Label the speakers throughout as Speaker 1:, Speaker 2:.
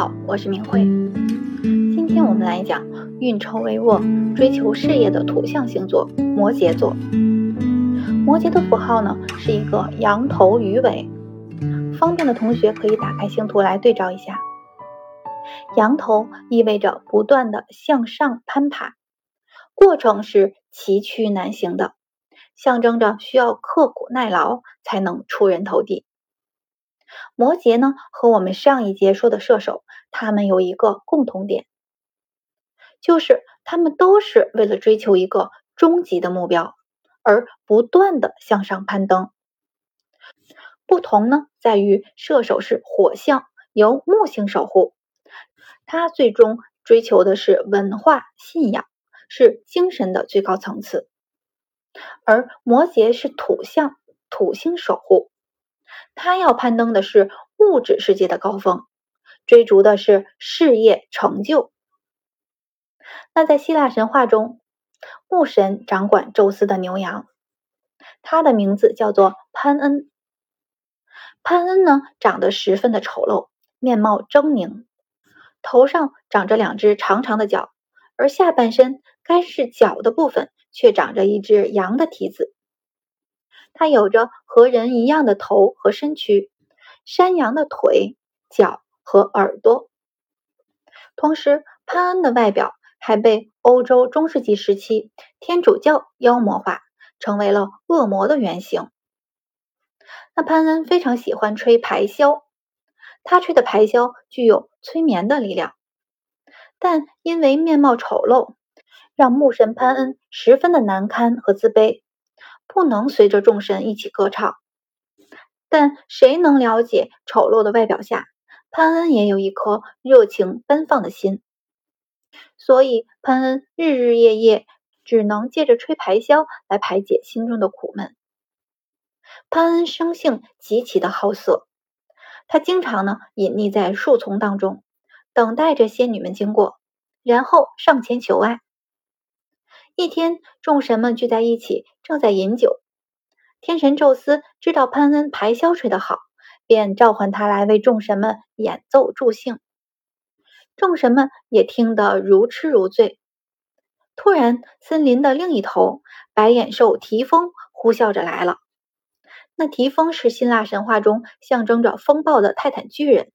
Speaker 1: 好，我是明慧。今天我们来讲运筹帷幄、追求事业的土象星座——摩羯座。摩羯的符号呢是一个羊头鱼尾，方便的同学可以打开星图来对照一下。羊头意味着不断的向上攀爬，过程是崎岖难行的，象征着需要刻苦耐劳才能出人头地。摩羯呢，和我们上一节说的射手，他们有一个共同点，就是他们都是为了追求一个终极的目标而不断的向上攀登。不同呢，在于射手是火象，由木星守护，他最终追求的是文化信仰，是精神的最高层次；而摩羯是土象，土星守护。他要攀登的是物质世界的高峰，追逐的是事业成就。那在希腊神话中，牧神掌管宙斯的牛羊，他的名字叫做潘恩。潘恩呢，长得十分的丑陋，面貌狰狞，头上长着两只长长的角，而下半身该是角的部分，却长着一只羊的蹄子。它有着和人一样的头和身躯，山羊的腿、脚和耳朵。同时，潘恩的外表还被欧洲中世纪时期天主教妖魔化，成为了恶魔的原型。那潘恩非常喜欢吹排箫，他吹的排箫具有催眠的力量，但因为面貌丑陋，让牧神潘恩十分的难堪和自卑。不能随着众神一起歌唱，但谁能了解丑陋的外表下，潘恩也有一颗热情奔放的心？所以潘恩日日夜夜只能借着吹排箫来排解心中的苦闷。潘恩生性极其的好色，他经常呢隐匿在树丛当中，等待着仙女们经过，然后上前求爱。一天，众神们聚在一起，正在饮酒。天神宙斯知道潘恩排箫吹得好，便召唤他来为众神们演奏助兴。众神们也听得如痴如醉。突然，森林的另一头，白眼兽提丰呼啸着来了。那提丰是希腊神话中象征着风暴的泰坦巨人。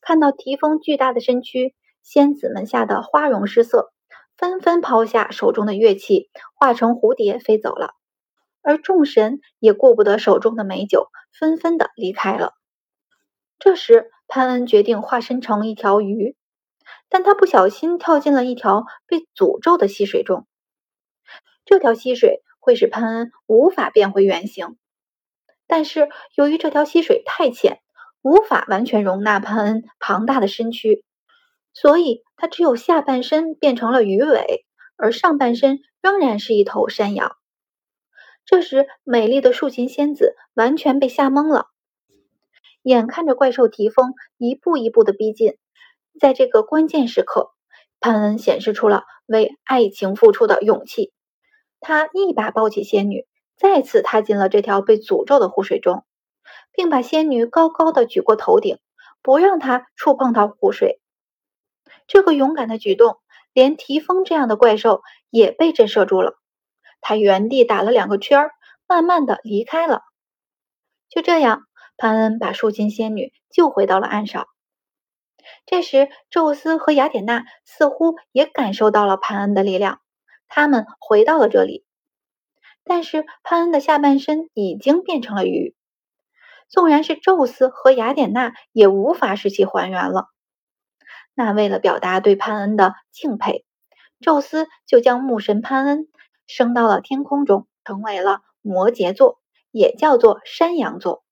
Speaker 1: 看到提丰巨大的身躯，仙子们吓得花容失色。纷纷抛下手中的乐器，化成蝴蝶飞走了。而众神也顾不得手中的美酒，纷纷的离开了。这时，潘恩决定化身成一条鱼，但他不小心跳进了一条被诅咒的溪水中。这条溪水会使潘恩无法变回原形，但是由于这条溪水太浅，无法完全容纳潘恩庞大的身躯。所以，他只有下半身变成了鱼尾，而上半身仍然是一头山羊。这时，美丽的竖琴仙子完全被吓懵了，眼看着怪兽提丰一步一步的逼近，在这个关键时刻，潘恩显示出了为爱情付出的勇气。他一把抱起仙女，再次踏进了这条被诅咒的湖水中，并把仙女高高的举过头顶，不让她触碰到湖水。这个勇敢的举动，连提丰这样的怪兽也被震慑住了。他原地打了两个圈儿，慢慢的离开了。就这样，潘恩把树精仙女救回到了岸上。这时，宙斯和雅典娜似乎也感受到了潘恩的力量，他们回到了这里。但是，潘恩的下半身已经变成了鱼，纵然是宙斯和雅典娜也无法使其还原了。那为了表达对潘恩的敬佩，宙斯就将牧神潘恩升到了天空中，成为了摩羯座，也叫做山羊座。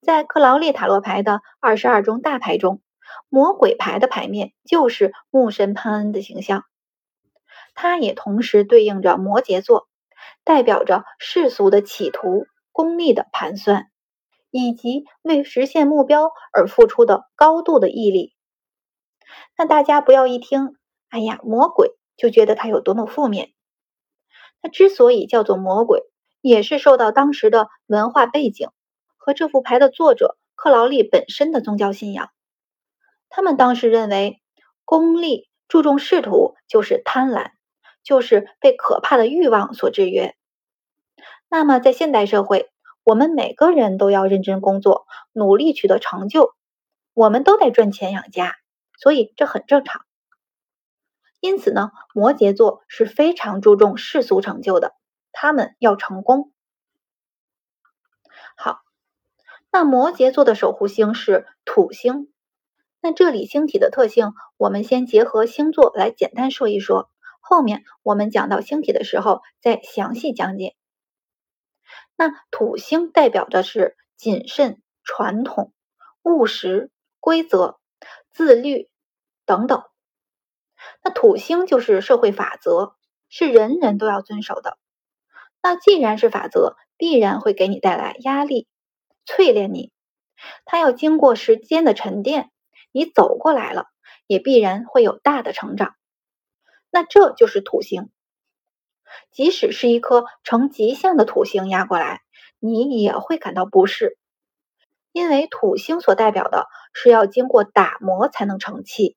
Speaker 1: 在克劳利塔罗牌的二十二中大牌中，魔鬼牌的牌面就是牧神潘恩的形象，它也同时对应着摩羯座，代表着世俗的企图、功利的盘算，以及为实现目标而付出的高度的毅力。那大家不要一听，哎呀，魔鬼就觉得它有多么负面。它之所以叫做魔鬼，也是受到当时的文化背景和这副牌的作者克劳利本身的宗教信仰。他们当时认为，功利、注重仕途就是贪婪，就是被可怕的欲望所制约。那么，在现代社会，我们每个人都要认真工作，努力取得成就，我们都得赚钱养家，所以这很正常。因此呢，摩羯座是非常注重世俗成就的，他们要成功。好，那摩羯座的守护星是土星。那这里星体的特性，我们先结合星座来简单说一说，后面我们讲到星体的时候再详细讲解。那土星代表的是谨慎、传统、务实、规则、自律等等。那土星就是社会法则，是人人都要遵守的。那既然是法则，必然会给你带来压力，淬炼你。它要经过时间的沉淀，你走过来了，也必然会有大的成长。那这就是土星。即使是一颗呈吉祥的土星压过来，你也会感到不适，因为土星所代表的是要经过打磨才能成器。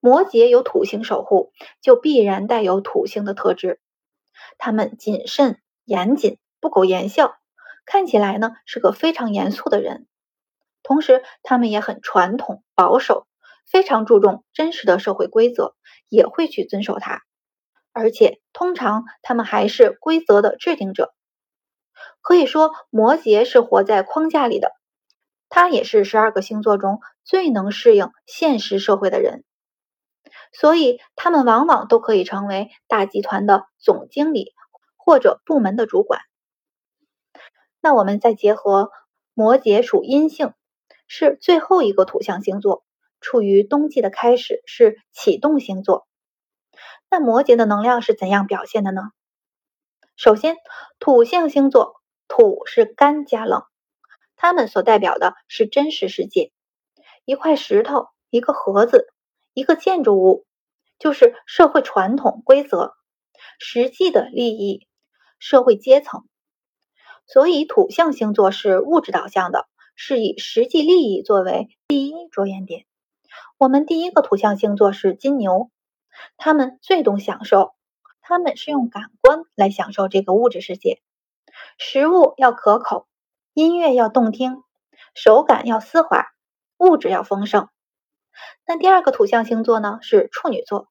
Speaker 1: 摩羯有土星守护，就必然带有土星的特质。他们谨慎、严谨、不苟言笑，看起来呢是个非常严肃的人。同时，他们也很传统、保守，非常注重真实的社会规则，也会去遵守它。而且，通常他们还是规则的制定者。可以说，摩羯是活在框架里的，他也是十二个星座中最能适应现实社会的人。所以，他们往往都可以成为大集团的总经理或者部门的主管。那我们再结合摩羯属阴性，是最后一个土象星座，处于冬季的开始，是启动星座。那摩羯的能量是怎样表现的呢？首先，土象星座，土是干加冷，它们所代表的是真实世界，一块石头，一个盒子。一个建筑物就是社会传统规则、实际的利益、社会阶层，所以土象星座是物质导向的，是以实际利益作为第一着眼点。我们第一个土象星座是金牛，他们最懂享受，他们是用感官来享受这个物质世界，食物要可口，音乐要动听，手感要丝滑，物质要丰盛。那第二个土象星座呢是处女座，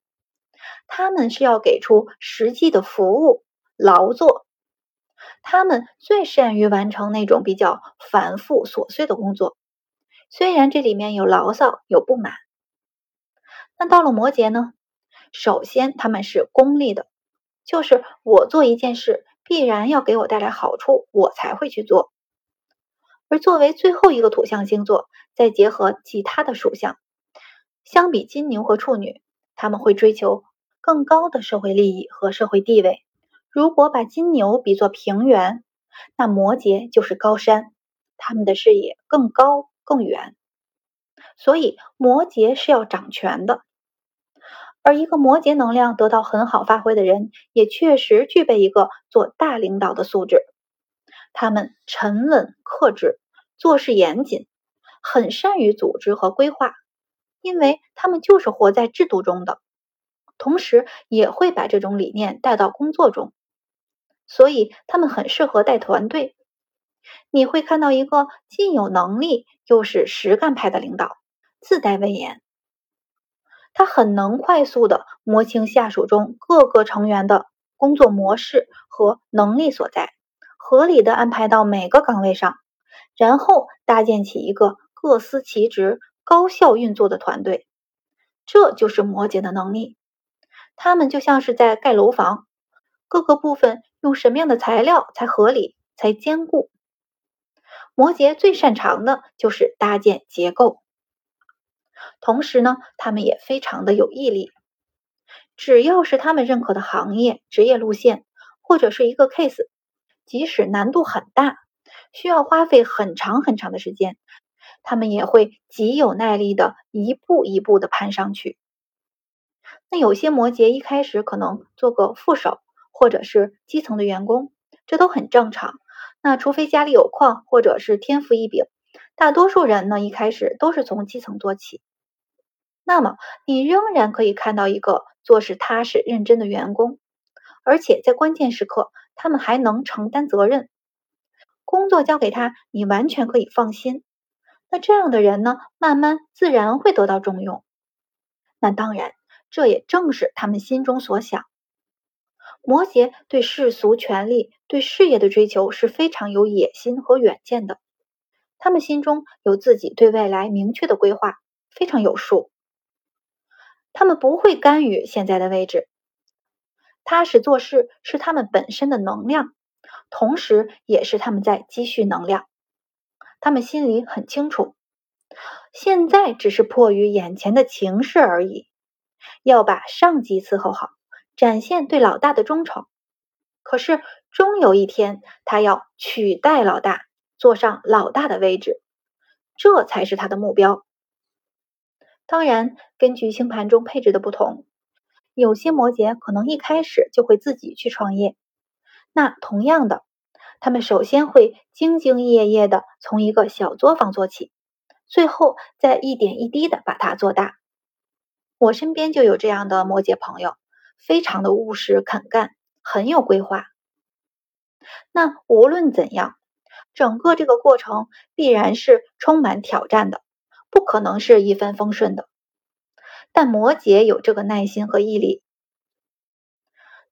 Speaker 1: 他们是要给出实际的服务劳作，他们最善于完成那种比较繁复琐碎的工作，虽然这里面有牢骚有不满。那到了摩羯呢，首先他们是功利的，就是我做一件事必然要给我带来好处，我才会去做。而作为最后一个土象星座，再结合其他的属相。相比金牛和处女，他们会追求更高的社会利益和社会地位。如果把金牛比作平原，那摩羯就是高山，他们的视野更高更远。所以摩羯是要掌权的，而一个摩羯能量得到很好发挥的人，也确实具备一个做大领导的素质。他们沉稳克制，做事严谨，很善于组织和规划。因为他们就是活在制度中的，同时也会把这种理念带到工作中，所以他们很适合带团队。你会看到一个既有能力又是实干派的领导，自带威严。他很能快速的摸清下属中各个成员的工作模式和能力所在，合理的安排到每个岗位上，然后搭建起一个各司其职。高效运作的团队，这就是摩羯的能力。他们就像是在盖楼房，各个部分用什么样的材料才合理、才坚固？摩羯最擅长的就是搭建结构。同时呢，他们也非常的有毅力。只要是他们认可的行业、职业路线，或者是一个 case，即使难度很大，需要花费很长很长的时间。他们也会极有耐力的一步一步的攀上去。那有些摩羯一开始可能做个副手或者是基层的员工，这都很正常。那除非家里有矿或者是天赋异禀，大多数人呢，一开始都是从基层做起。那么，你仍然可以看到一个做事踏实认真的员工，而且在关键时刻，他们还能承担责任。工作交给他，你完全可以放心。那这样的人呢，慢慢自然会得到重用。那当然，这也正是他们心中所想。摩羯对世俗权力、对事业的追求是非常有野心和远见的。他们心中有自己对未来明确的规划，非常有数。他们不会甘于现在的位置，踏实做事是他们本身的能量。同时，也是他们在积蓄能量。他们心里很清楚，现在只是迫于眼前的情势而已，要把上级伺候好，展现对老大的忠诚。可是，终有一天，他要取代老大，坐上老大的位置，这才是他的目标。当然，根据星盘中配置的不同，有些摩羯可能一开始就会自己去创业。那同样的，他们首先会兢兢业业的从一个小作坊做起，最后再一点一滴的把它做大。我身边就有这样的摩羯朋友，非常的务实肯干，很有规划。那无论怎样，整个这个过程必然是充满挑战的，不可能是一帆风顺的。但摩羯有这个耐心和毅力。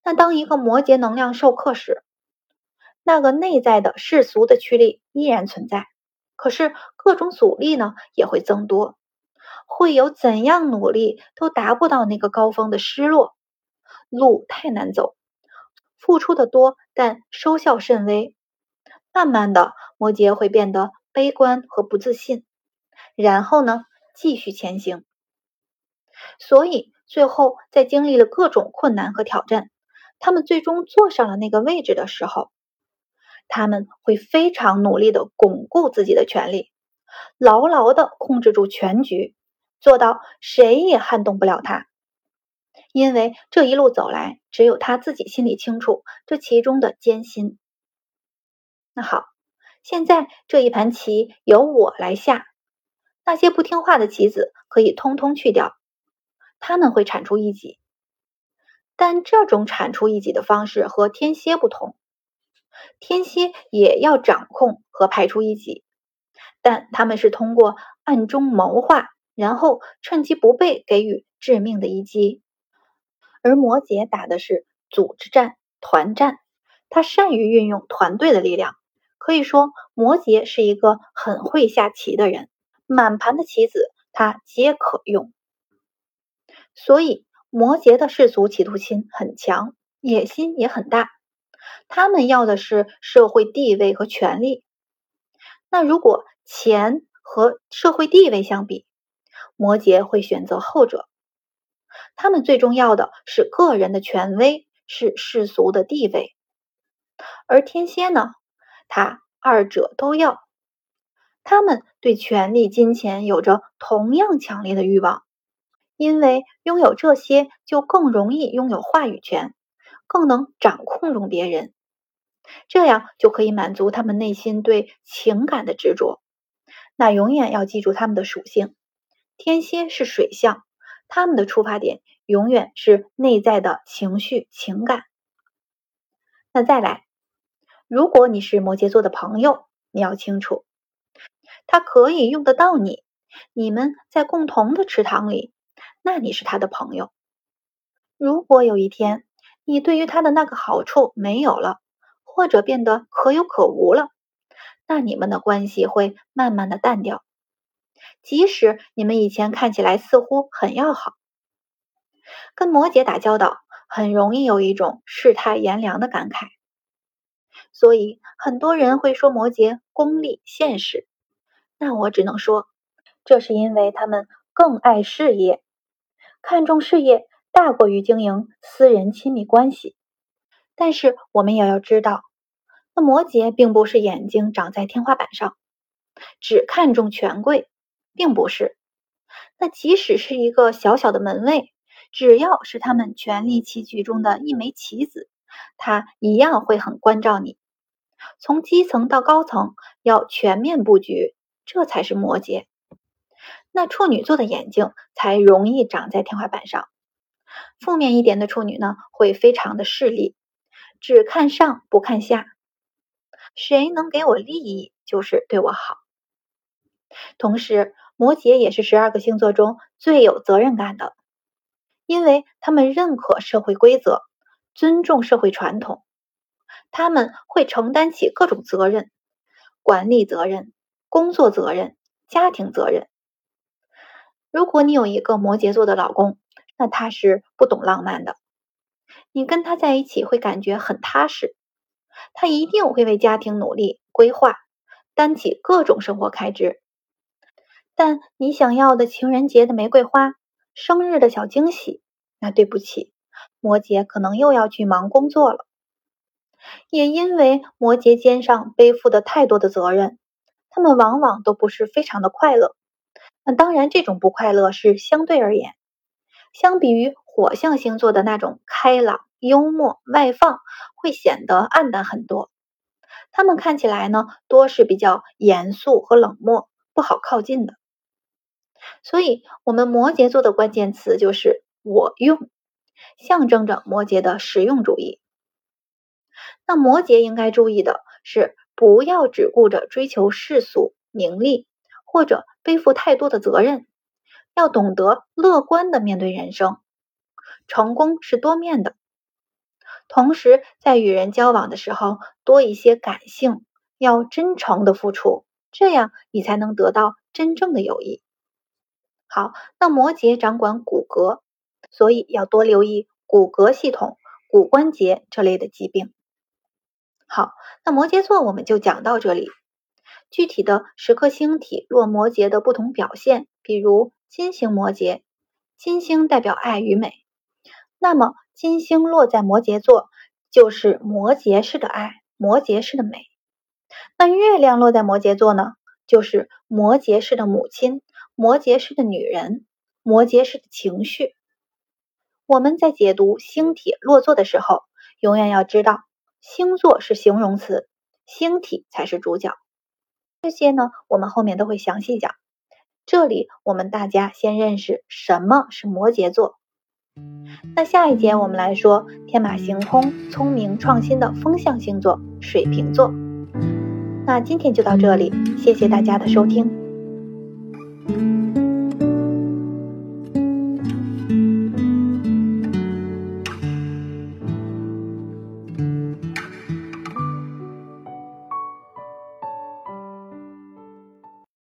Speaker 1: 那当一个摩羯能量授课时，那个内在的世俗的驱力依然存在，可是各种阻力呢也会增多，会有怎样努力都达不到那个高峰的失落，路太难走，付出的多但收效甚微，慢慢的摩羯会变得悲观和不自信，然后呢继续前行，所以最后在经历了各种困难和挑战。他们最终坐上了那个位置的时候，他们会非常努力的巩固自己的权利，牢牢的控制住全局，做到谁也撼动不了他。因为这一路走来，只有他自己心里清楚这其中的艰辛。那好，现在这一盘棋由我来下，那些不听话的棋子可以通通去掉，他们会铲除一己。但这种铲除异己的方式和天蝎不同，天蝎也要掌控和排除异己，但他们是通过暗中谋划，然后趁其不备给予致命的一击。而摩羯打的是组织战、团战，他善于运用团队的力量。可以说，摩羯是一个很会下棋的人，满盘的棋子他皆可用。所以。摩羯的世俗企图心很强，野心也很大，他们要的是社会地位和权力。那如果钱和社会地位相比，摩羯会选择后者。他们最重要的是个人的权威，是世俗的地位。而天蝎呢，他二者都要，他们对权力、金钱有着同样强烈的欲望。因为拥有这些，就更容易拥有话语权，更能掌控住别人，这样就可以满足他们内心对情感的执着。那永远要记住他们的属性：天蝎是水象，他们的出发点永远是内在的情绪情感。那再来，如果你是摩羯座的朋友，你要清楚，他可以用得到你，你们在共同的池塘里。那你是他的朋友。如果有一天你对于他的那个好处没有了，或者变得可有可无了，那你们的关系会慢慢的淡掉。即使你们以前看起来似乎很要好，跟摩羯打交道很容易有一种世态炎凉的感慨。所以很多人会说摩羯功利现实，那我只能说，这是因为他们更爱事业。看重事业大过于经营私人亲密关系，但是我们也要知道，那摩羯并不是眼睛长在天花板上，只看重权贵，并不是。那即使是一个小小的门卫，只要是他们权力棋局中的一枚棋子，他一样会很关照你。从基层到高层，要全面布局，这才是摩羯。那处女座的眼睛才容易长在天花板上。负面一点的处女呢，会非常的势利，只看上不看下，谁能给我利益就是对我好。同时，摩羯也是十二个星座中最有责任感的，因为他们认可社会规则，尊重社会传统，他们会承担起各种责任，管理责任、工作责任、家庭责任。如果你有一个摩羯座的老公，那他是不懂浪漫的，你跟他在一起会感觉很踏实，他一定会为家庭努力规划，担起各种生活开支。但你想要的情人节的玫瑰花、生日的小惊喜，那对不起，摩羯可能又要去忙工作了。也因为摩羯肩上背负的太多的责任，他们往往都不是非常的快乐。那当然，这种不快乐是相对而言。相比于火象星座的那种开朗、幽默、外放，会显得暗淡很多。他们看起来呢，多是比较严肃和冷漠，不好靠近的。所以，我们摩羯座的关键词就是“我用”，象征着摩羯的实用主义。那摩羯应该注意的是，不要只顾着追求世俗名利，或者背负太多的责任。要懂得乐观的面对人生，成功是多面的。同时，在与人交往的时候，多一些感性，要真诚的付出，这样你才能得到真正的友谊。好，那摩羯掌管骨骼，所以要多留意骨骼系统、骨关节这类的疾病。好，那摩羯座我们就讲到这里。具体的十颗星体落摩羯的不同表现，比如。金星摩羯，金星代表爱与美，那么金星落在摩羯座，就是摩羯式的爱，摩羯式的美。那月亮落在摩羯座呢，就是摩羯式的母亲，摩羯式的女人，摩羯式的情绪。我们在解读星体落座的时候，永远要知道，星座是形容词，星体才是主角。这些呢，我们后面都会详细讲。这里我们大家先认识什么是摩羯座。那下一节我们来说天马行空、聪明创新的风象星座——水瓶座。那今天就到这里，谢谢大家的收听。